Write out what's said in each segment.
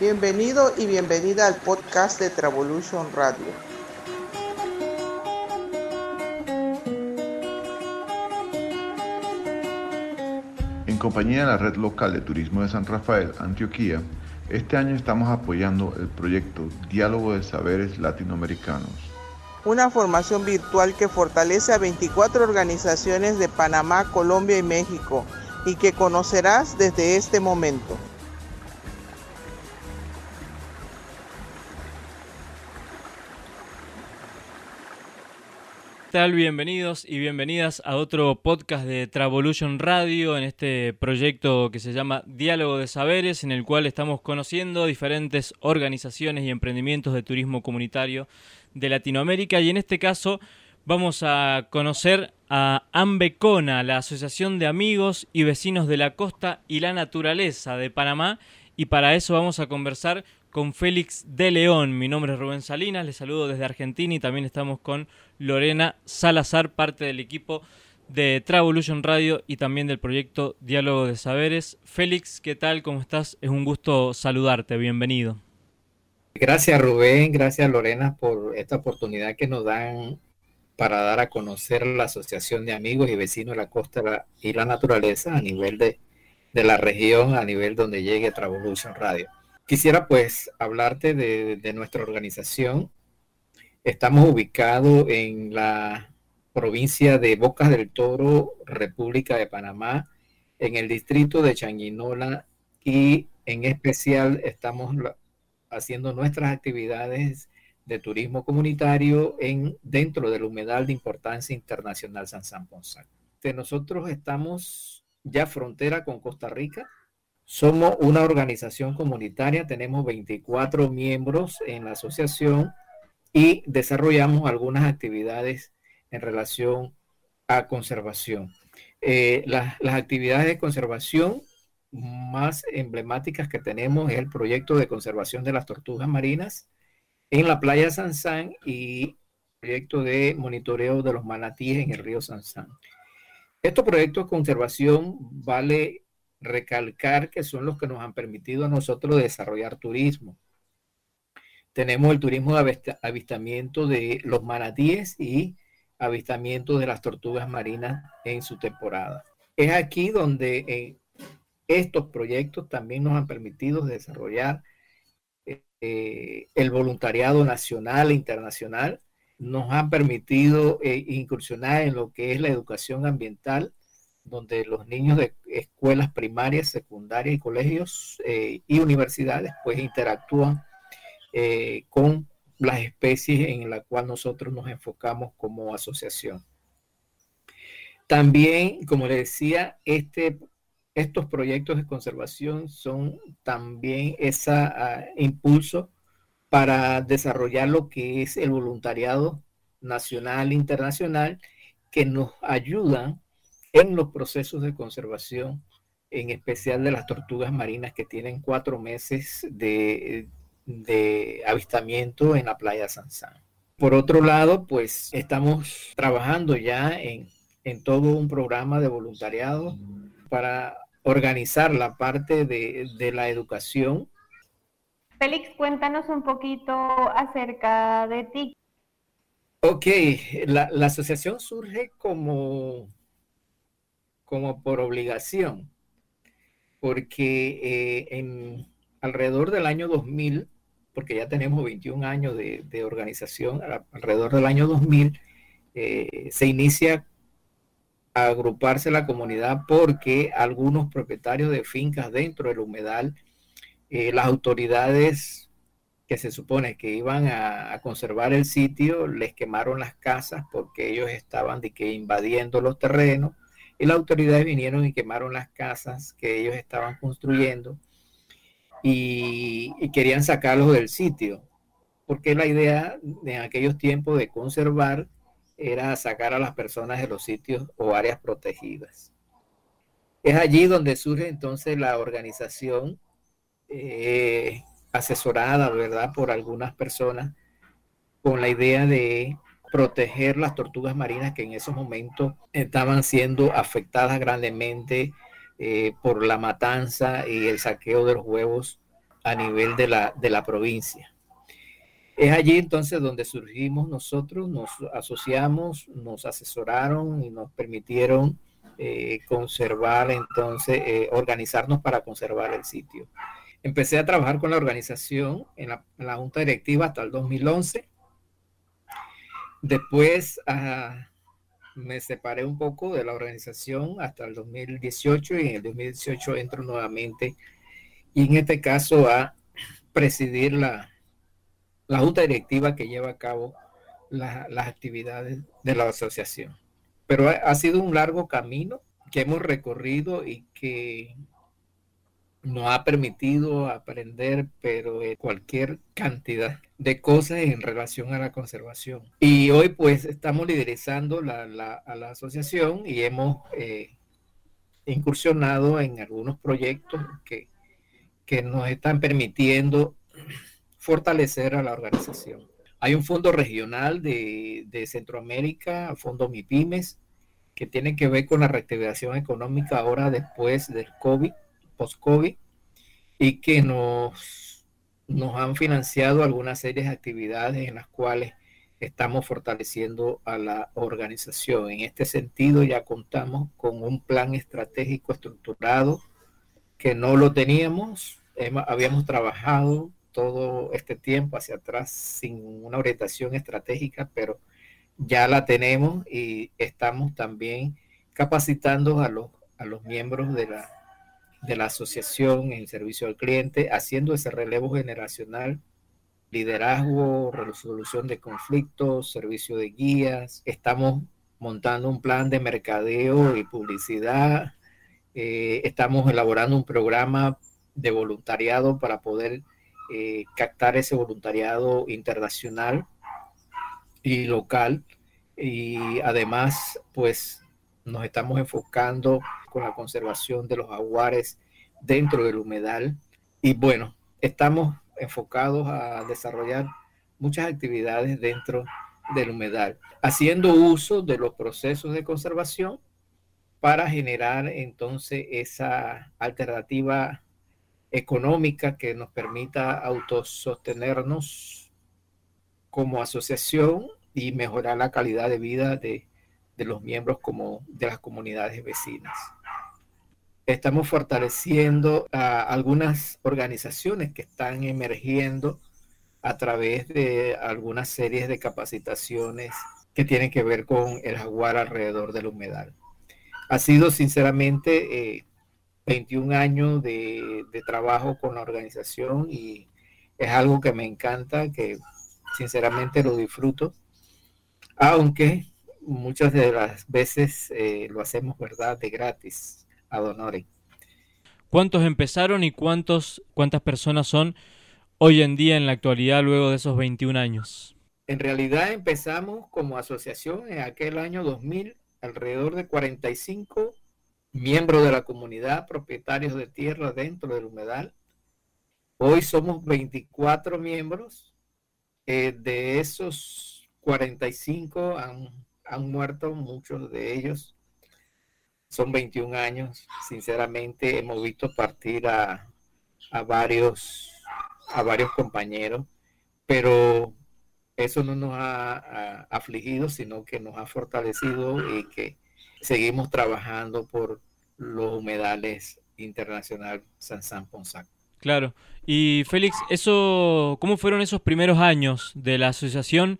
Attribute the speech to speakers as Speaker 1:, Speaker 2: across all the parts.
Speaker 1: Bienvenido y bienvenida al podcast de Travolution Radio.
Speaker 2: En compañía de la red local de turismo de San Rafael, Antioquía, este año estamos apoyando el proyecto Diálogo de Saberes Latinoamericanos.
Speaker 1: Una formación virtual que fortalece a 24 organizaciones de Panamá, Colombia y México y que conocerás desde este momento.
Speaker 3: Bienvenidos y bienvenidas a otro podcast de Travolution Radio en este proyecto que se llama Diálogo de Saberes, en el cual estamos conociendo diferentes organizaciones y emprendimientos de turismo comunitario de Latinoamérica. Y en este caso vamos a conocer a Ambecona, la Asociación de Amigos y Vecinos de la Costa y la Naturaleza de Panamá. Y para eso vamos a conversar con Félix de León. Mi nombre es Rubén Salinas, les saludo desde Argentina y también estamos con Lorena Salazar, parte del equipo de Travolution Radio y también del proyecto Diálogo de Saberes. Félix, ¿qué tal? ¿Cómo estás? Es un gusto saludarte, bienvenido.
Speaker 4: Gracias Rubén, gracias Lorena por esta oportunidad que nos dan para dar a conocer la Asociación de Amigos y Vecinos de la Costa y la Naturaleza a nivel de, de la región, a nivel donde llegue Travolution Radio. Quisiera pues hablarte de, nuestra organización. Estamos ubicados en la provincia de Bocas del Toro, República de Panamá, en el distrito de Changuinola y en especial estamos haciendo nuestras actividades de turismo comunitario en, dentro del humedal de importancia internacional San San. Nosotros estamos ya frontera con Costa Rica, somos una organización comunitaria, tenemos 24 miembros en la asociación y desarrollamos algunas actividades en relación a conservación. Eh, las, actividades de conservación más emblemáticas que tenemos es el proyecto de conservación de las tortugas marinas en la playa Sansán y proyecto de monitoreo de los manatíes en el río Sansán. Estos proyectos de conservación vale recalcar que son los que nos han permitido a nosotros desarrollar turismo. Tenemos el turismo de avistamiento de los manatíes y avistamiento de las tortugas marinas en su temporada. Es aquí donde eh, estos proyectos también nos han permitido desarrollar eh, el voluntariado nacional e internacional, nos han permitido eh, incursionar en lo que es la educación ambiental donde los niños de escuelas primarias, secundarias y colegios eh, y universidades pues interactúan eh, con las especies en la cual nosotros nos enfocamos como asociación. También, como les decía, este, estos proyectos de conservación son también ese ah, impulso para desarrollar lo que es el voluntariado nacional e internacional que nos ayudan en los procesos de conservación, en especial de las tortugas marinas que tienen cuatro meses de, avistamiento en la playa Sansán. Por otro lado, pues estamos trabajando ya en, todo un programa de voluntariado para organizar la parte de, la educación.
Speaker 5: Félix, cuéntanos un poquito acerca de ti.
Speaker 4: Ok, la asociación surge como como por obligación, porque eh, en alrededor del año 2000, porque ya tenemos 21 años de, organización, alrededor del año 2000 eh, se inicia a agruparse la comunidad porque algunos propietarios de fincas dentro del humedal, eh, las autoridades que se supone que iban a, conservar el sitio, les quemaron las casas porque ellos estaban de que invadiendo los terrenos y las autoridades vinieron y quemaron las casas que ellos estaban construyendo y, querían sacarlos del sitio, porque la idea en aquellos tiempos de conservar era sacar a las personas de los sitios o áreas protegidas. Es allí donde surge entonces la organización eh, asesorada, ¿verdad?, por algunas personas con la idea de proteger las tortugas marinas que en esos momentos estaban siendo afectadas grandemente eh, por la matanza y el saqueo de los huevos a nivel de la, de la provincia. Es allí entonces donde surgimos nosotros, nos asociamos, nos asesoraron y nos permitieron eh, conservar, entonces, eh, organizarnos para conservar el sitio. Empecé a trabajar con la organización en la, junta directiva hasta el 2011. Después ah, me separé un poco de la organización hasta el 2018 y en el 2018 entro nuevamente y en este caso a presidir la, la junta directiva que lleva a cabo las actividades de la asociación. Pero ha, sido un largo camino que hemos recorrido y que nos ha permitido aprender, pero cualquier cantidad de cosas en relación a la conservación. Y hoy pues estamos liderizando la, la, a la asociación y hemos eh, incursionado en algunos proyectos que, que nos están permitiendo fortalecer a la organización. Hay un fondo regional de, de Centroamérica, Fondo MIPIMES, que tiene que ver con la reactivación económica ahora después del COVID, post-COVID, y que nos, nos han financiado algunas series de actividades en las cuales estamos fortaleciendo a la organización. En este sentido, ya contamos con un plan estratégico estructurado que no lo teníamos, habíamos trabajado todo este tiempo hacia atrás sin una orientación estratégica, pero ya la tenemos y estamos también capacitando a los, a los miembros de la, de la asociación en servicio al cliente, haciendo ese relevo generacional, liderazgo, resolución de conflictos, servicio de guías. Estamos montando un plan de mercadeo y publicidad. Eh, estamos elaborando un programa de voluntariado para poder eh, captar ese voluntariado internacional y local. Y además, pues nos estamos enfocando con la conservación de los aguares dentro del humedal. Y bueno, estamos enfocados a desarrollar muchas actividades dentro del humedal, haciendo uso de los procesos de conservación para generar entonces esa alternativa económica que nos permita autosostenernos como asociación y mejorar la calidad de vida de, los miembros como de las comunidades vecinas. Estamos fortaleciendo a algunas organizaciones que están emergiendo a través de algunas series de capacitaciones que tienen que ver con el jaguar alrededor del humedal. Ha sido sinceramente eh, 21 años de, trabajo con la organización y es algo que me encanta, que sinceramente lo disfruto, aunque muchas de las veces eh, lo hacemos, ¿verdad?, de gratis, a donore.
Speaker 3: ¿Cuántos empezaron y cuántos, cuántas personas son hoy en día en la actualidad luego de esos 21 años?
Speaker 4: En realidad empezamos como asociación en aquel año 2000, alrededor de 45 miembros de la comunidad, propietarios de tierra dentro del humedal. Hoy somos 24 miembros. Eh, de esos 45 han, han muerto, muchos de ellos. Son 21 años. Sinceramente hemos visto partir a, a varios, a varios compañeros, pero eso no nos ha afligido, sino que nos ha fortalecido y que seguimos trabajando por los humedales internacional San San Ponzac.
Speaker 3: Claro. Y Félix, eso, ¿cómo fueron esos primeros años de la asociación?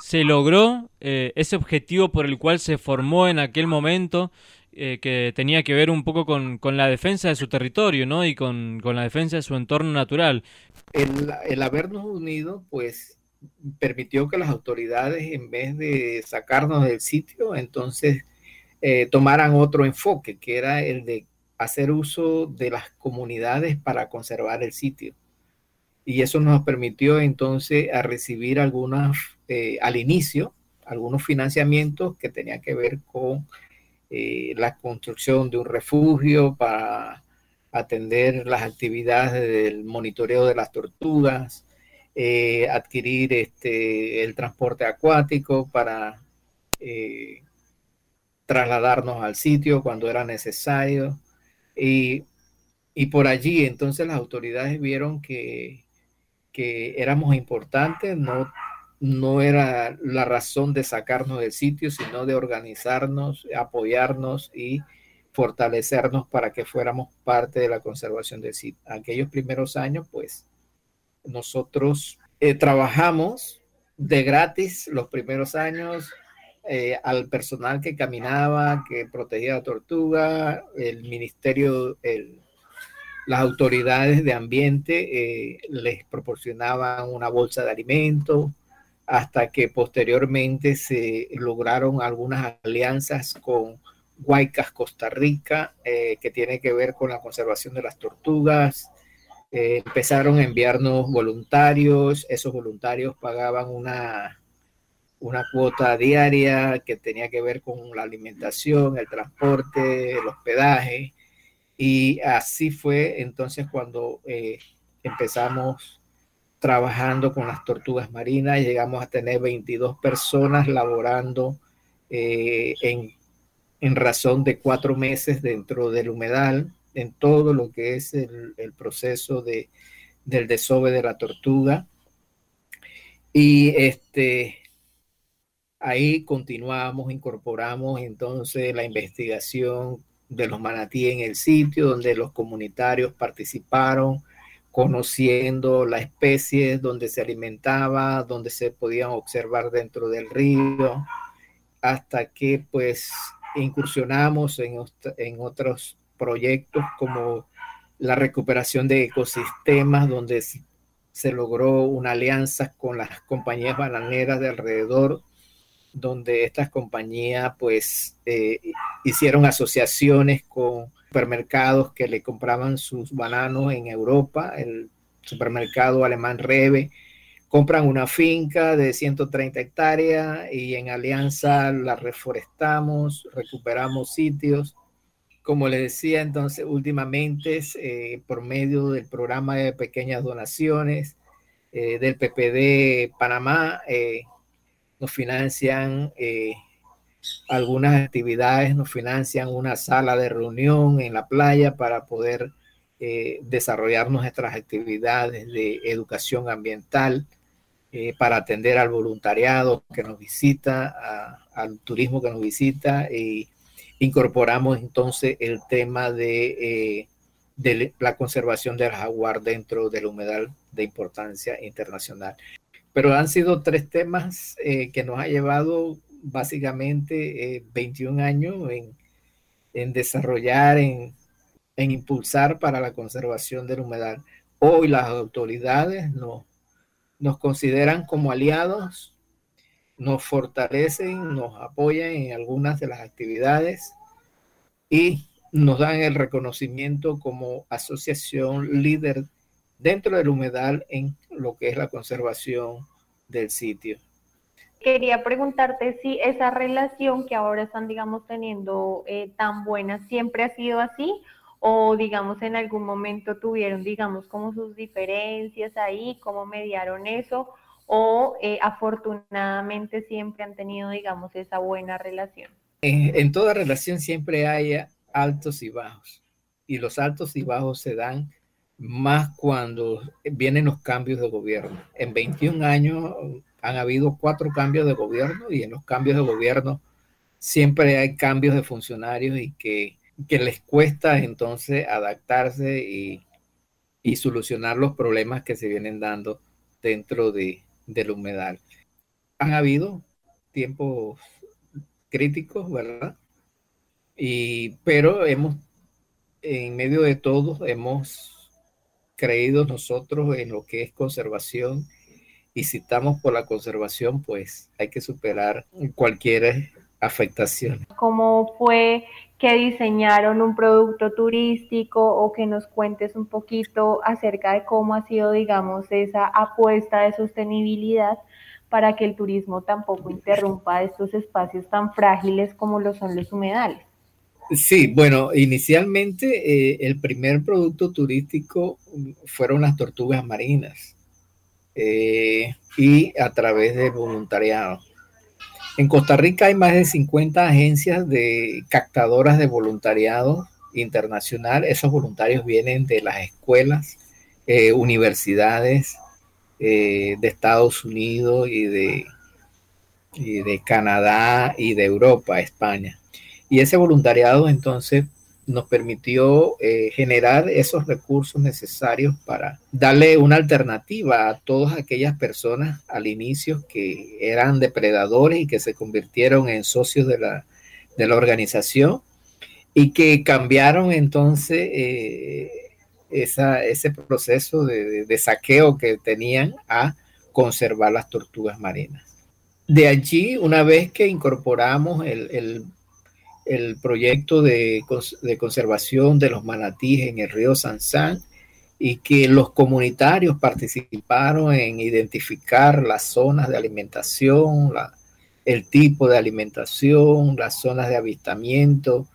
Speaker 3: ¿Se logró eh, ese objetivo por el cual se formó en aquel momento, eh, que tenía que ver un poco con, la defensa de su territorio, ¿no? Y con, la defensa de su entorno natural.
Speaker 4: El, el habernos unido, pues, permitió que las autoridades, en vez de sacarnos del sitio, entonces eh, tomaran otro enfoque, que era el de hacer uso de las comunidades para conservar el sitio. Y eso nos permitió entonces a recibir algunas, eh, al inicio, algunos financiamientos que tenían que ver con eh, la construcción de un refugio para atender las actividades del monitoreo de las tortugas, adquirir este, el transporte acuático para trasladarnos al sitio cuando era necesario. Y y por allí entonces las autoridades vieron que, que éramos importantes, no, no era la razón de sacarnos del sitio, sino de organizarnos, apoyarnos y fortalecernos para que fuéramos parte de la conservación del sitio. Aquellos primeros años, pues, nosotros eh, trabajamos de gratis los primeros años eh, al personal que caminaba, que protegía la tortuga, el ministerio, el, las autoridades de ambiente eh, les proporcionaban una bolsa de alimentos hasta que posteriormente se lograron algunas alianzas con Huaycas, Costa Rica, eh, que tiene que ver con la conservación de las tortugas. Eh, empezaron a enviarnos voluntarios, esos voluntarios pagaban una, una cuota diaria que tenía que ver con la alimentación, el transporte, el hospedaje. Y así fue entonces cuando eh, empezamos trabajando con las tortugas marinas, llegamos a tener 22 personas laborando eh, en, en, razón de cuatro meses dentro del humedal, en todo lo que es el, el proceso de, del desove de la tortuga. Y este, ahí continuamos, incorporamos entonces la investigación de los manatí en el sitio, donde los comunitarios participaron, conociendo la especie, donde se alimentaba, donde se podían observar dentro del río, hasta que pues incursionamos en, en otros proyectos como la recuperación de ecosistemas, donde se logró una alianza con las compañías bananeras de alrededor donde estas compañías pues eh, hicieron asociaciones con supermercados que le compraban sus bananos en Europa, el supermercado alemán Rebe, compran una finca de 130 hectáreas y en alianza la reforestamos, recuperamos sitios. Como les decía, entonces últimamente eh, por medio del programa de pequeñas donaciones eh, del PPD Panamá, nos financian eh, algunas actividades, nos financian una sala de reunión en la playa para poder eh, desarrollar nuestras actividades de educación ambiental, eh, para atender al voluntariado que nos visita, al turismo que nos visita y incorporamos entonces el tema de, de la conservación del jaguar dentro del humedal de importancia internacional. Pero han sido tres temas eh, que nos ha llevado básicamente 21 eh, años en, desarrollar, en, impulsar para la conservación del humedal. Hoy las autoridades nos, nos consideran como aliados, nos fortalecen, nos apoyan en algunas de las actividades y nos dan el reconocimiento como asociación líder dentro del humedal en lo que es la conservación del sitio.
Speaker 5: Quería preguntarte si esa relación que ahora están, digamos, teniendo eh, tan buena, ¿siempre ha sido así? O, digamos, en algún momento tuvieron, digamos, como sus diferencias ahí, cómo mediaron eso, o eh, afortunadamente siempre han tenido, digamos, esa buena relación.
Speaker 4: En, en toda relación siempre hay altos y bajos, y los altos y bajos se dan más cuando vienen los cambios de gobierno. En 21 años han habido cuatro cambios de gobierno y en los cambios de gobierno siempre hay cambios de funcionarios y que, les cuesta entonces adaptarse y, solucionar los problemas que se vienen dando dentro de, del humedal. Han habido tiempos críticos, ¿verdad? Y, pero hemos, en medio de todo, hemos creído nosotros en lo que es conservación y si estamos por la conservación, pues hay que superar cualquier afectación.
Speaker 5: ¿Cómo fue que diseñaron un producto turístico o que nos cuentes un poquito acerca de cómo ha sido, digamos, esa apuesta de sostenibilidad para que el turismo tampoco interrumpa estos espacios tan frágiles como lo son los humedales?
Speaker 4: Sí, bueno, inicialmente eh, el primer producto turístico fueron las tortugas marinas eh, y a través de voluntariado. En Costa Rica hay más de 50 agencias de captadoras de voluntariado internacional. Esos voluntarios vienen de las escuelas, eh, universidades de Estados Unidos y de, y de Canadá y de Europa, España. Y ese voluntariado entonces nos permitió eh, generar esos recursos necesarios para darle una alternativa a todas aquellas personas al inicio que eran depredadores y que se convirtieron en socios de la, de la organización y que cambiaron entonces eh, ese proceso de, saqueo que tenían a conservar las tortugas marinas. De allí, una vez que incorporamos el, proyecto de, conservación de los manatíes en el río Sansán y que los comunitarios participaron en identificar las zonas de alimentación, el tipo de alimentación, las zonas de avistamiento,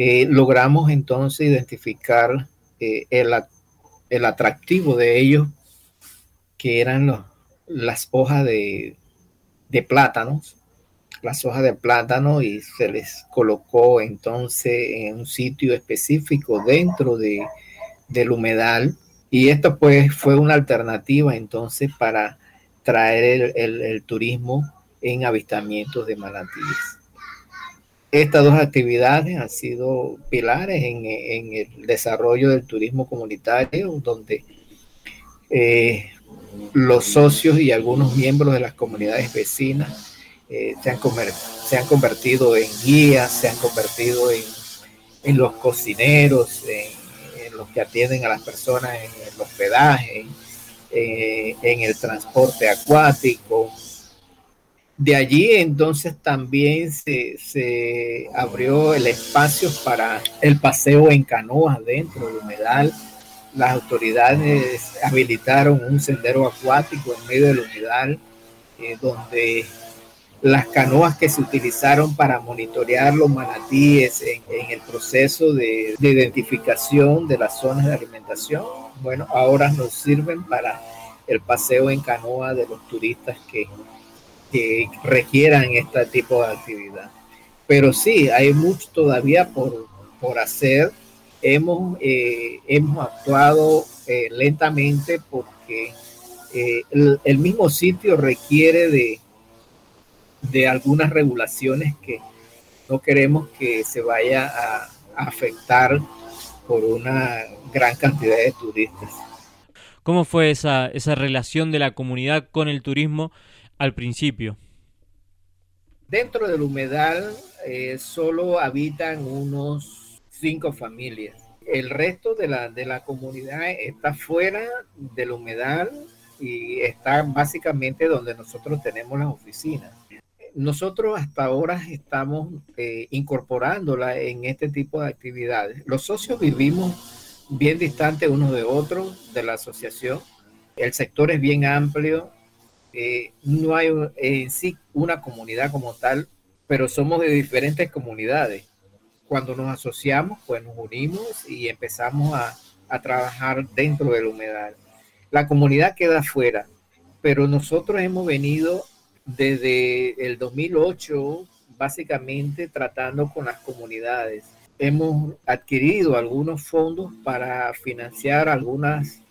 Speaker 4: eh, logramos entonces identificar eh, el, atractivo de ellos, que eran las hojas de, plátanos, las hojas de plátano y se les colocó entonces en un sitio específico dentro de, del humedal. Y esto pues fue una alternativa entonces para traer el turismo en avistamientos de manatíes. Estas dos actividades han sido pilares en, el desarrollo del turismo comunitario, donde eh, los socios y algunos miembros de las comunidades vecinas eh, se, han se, han convertido en guías, se han convertido en, los cocineros, en, los que atienden a las personas en el hospedaje, eh, en el transporte acuático, de allí entonces también se, abrió el espacio para el paseo en canoas dentro del humedal. Las autoridades habilitaron un sendero acuático en medio del humedal, eh, donde las canoas que se utilizaron para monitorear los manatíes en, el proceso de, de, identificación de las zonas de alimentación, bueno, ahora nos sirven para el paseo en canoa de los turistas que que requieran este tipo de actividad. Pero sí, hay mucho todavía por, por hacer. Hemos, eh, hemos actuado eh, lentamente porque eh, el, mismo sitio requiere de, de algunas regulaciones que no queremos que se vaya a, afectar por una gran cantidad de turistas.
Speaker 3: ¿Cómo fue esa, esa relación de la comunidad con el turismo al principio?
Speaker 4: Dentro del humedal eh, solo habitan unos cinco familias. El resto de la, de la comunidad está fuera del humedal y está básicamente donde nosotros tenemos las oficinas. Nosotros hasta ahora estamos eh, incorporándola en este tipo de actividades. Los socios vivimos bien distantes unos de otros de la asociación. El sector es bien amplio, eh, no hay en sí una comunidad como tal, pero somos de diferentes comunidades. Cuando nos asociamos, pues nos unimos y empezamos a, a trabajar dentro del humedal. La comunidad queda afuera, pero nosotros hemos venido desde el 2008 básicamente tratando con las comunidades. Hemos adquirido algunos fondos para financiar algunas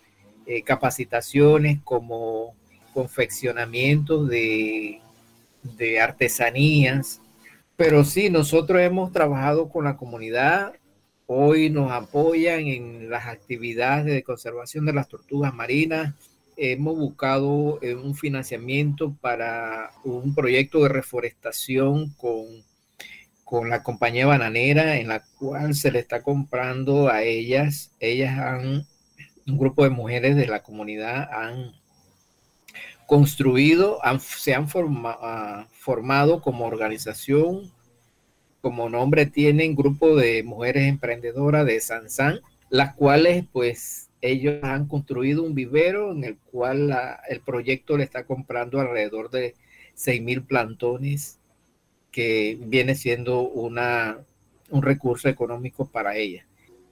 Speaker 4: eh, capacitaciones como confeccionamiento de, de artesanías. Pero sí, nosotros hemos trabajado con la comunidad. Hoy nos apoyan en las actividades de conservación de las tortugas marinas. Hemos buscado eh, un financiamiento para un proyecto de reforestación con, con la compañía bananera, en la cual se le está comprando a ellas. Ellas han, un grupo de mujeres de la comunidad han construido, se han ah, formado como organización, como nombre tienen grupo de mujeres emprendedoras de Sansan, las cuales pues ellos han construido un vivero en el cual el proyecto le está comprando alrededor de 6 mil plantones, que viene siendo una, un recurso económico para ella.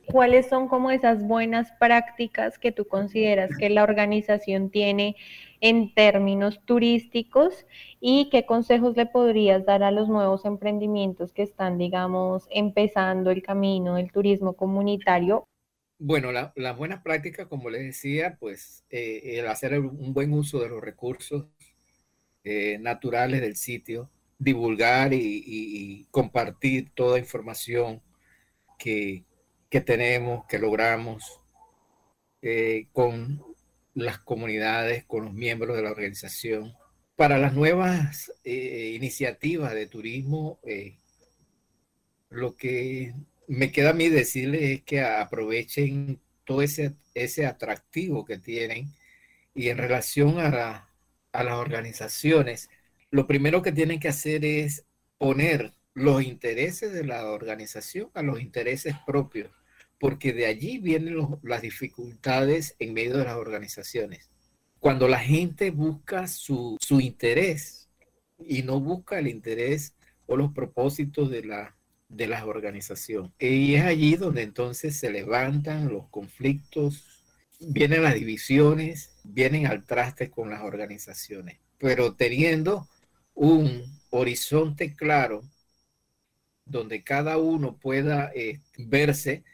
Speaker 5: ¿Cuáles son como esas buenas prácticas que tú consideras que la organización tiene en términos turísticos y qué consejos le podrías dar a los nuevos emprendimientos que están, digamos, empezando el camino del turismo comunitario.
Speaker 4: Bueno, las buenas prácticas, como les decía, pues eh, el hacer un buen uso de los recursos eh, naturales del sitio, divulgar y, compartir toda información que, tenemos, que logramos eh, con las comunidades, con los miembros de la organización. Para las nuevas iniciativas de turismo, lo que me queda a mí decirles es que aprovechen todo ese, ese atractivo que tienen y en relación a, a las organizaciones, lo primero que tienen que hacer es poner los intereses de la organización a los intereses propios, porque de allí vienen las dificultades en medio de las organizaciones. Cuando la gente busca su, su interés y no busca el interés o los propósitos de la, de las organizaciones. Y es allí donde entonces se levantan los conflictos, vienen las divisiones, vienen al traste con las organizaciones, pero teniendo un horizonte claro donde cada uno pueda eh, verse,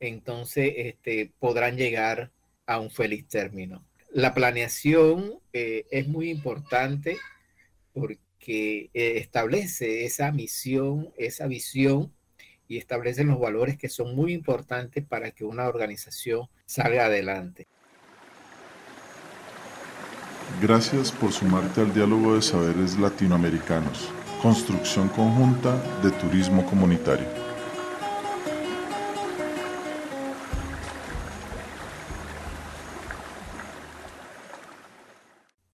Speaker 4: entonces este, podrán llegar a un feliz término. La planeación eh, es muy importante porque eh, establece esa misión, esa visión y establecen los valores que son muy importantes para que una organización salga adelante.
Speaker 2: Gracias por sumarte al diálogo de saberes latinoamericanos, construcción conjunta de turismo comunitario.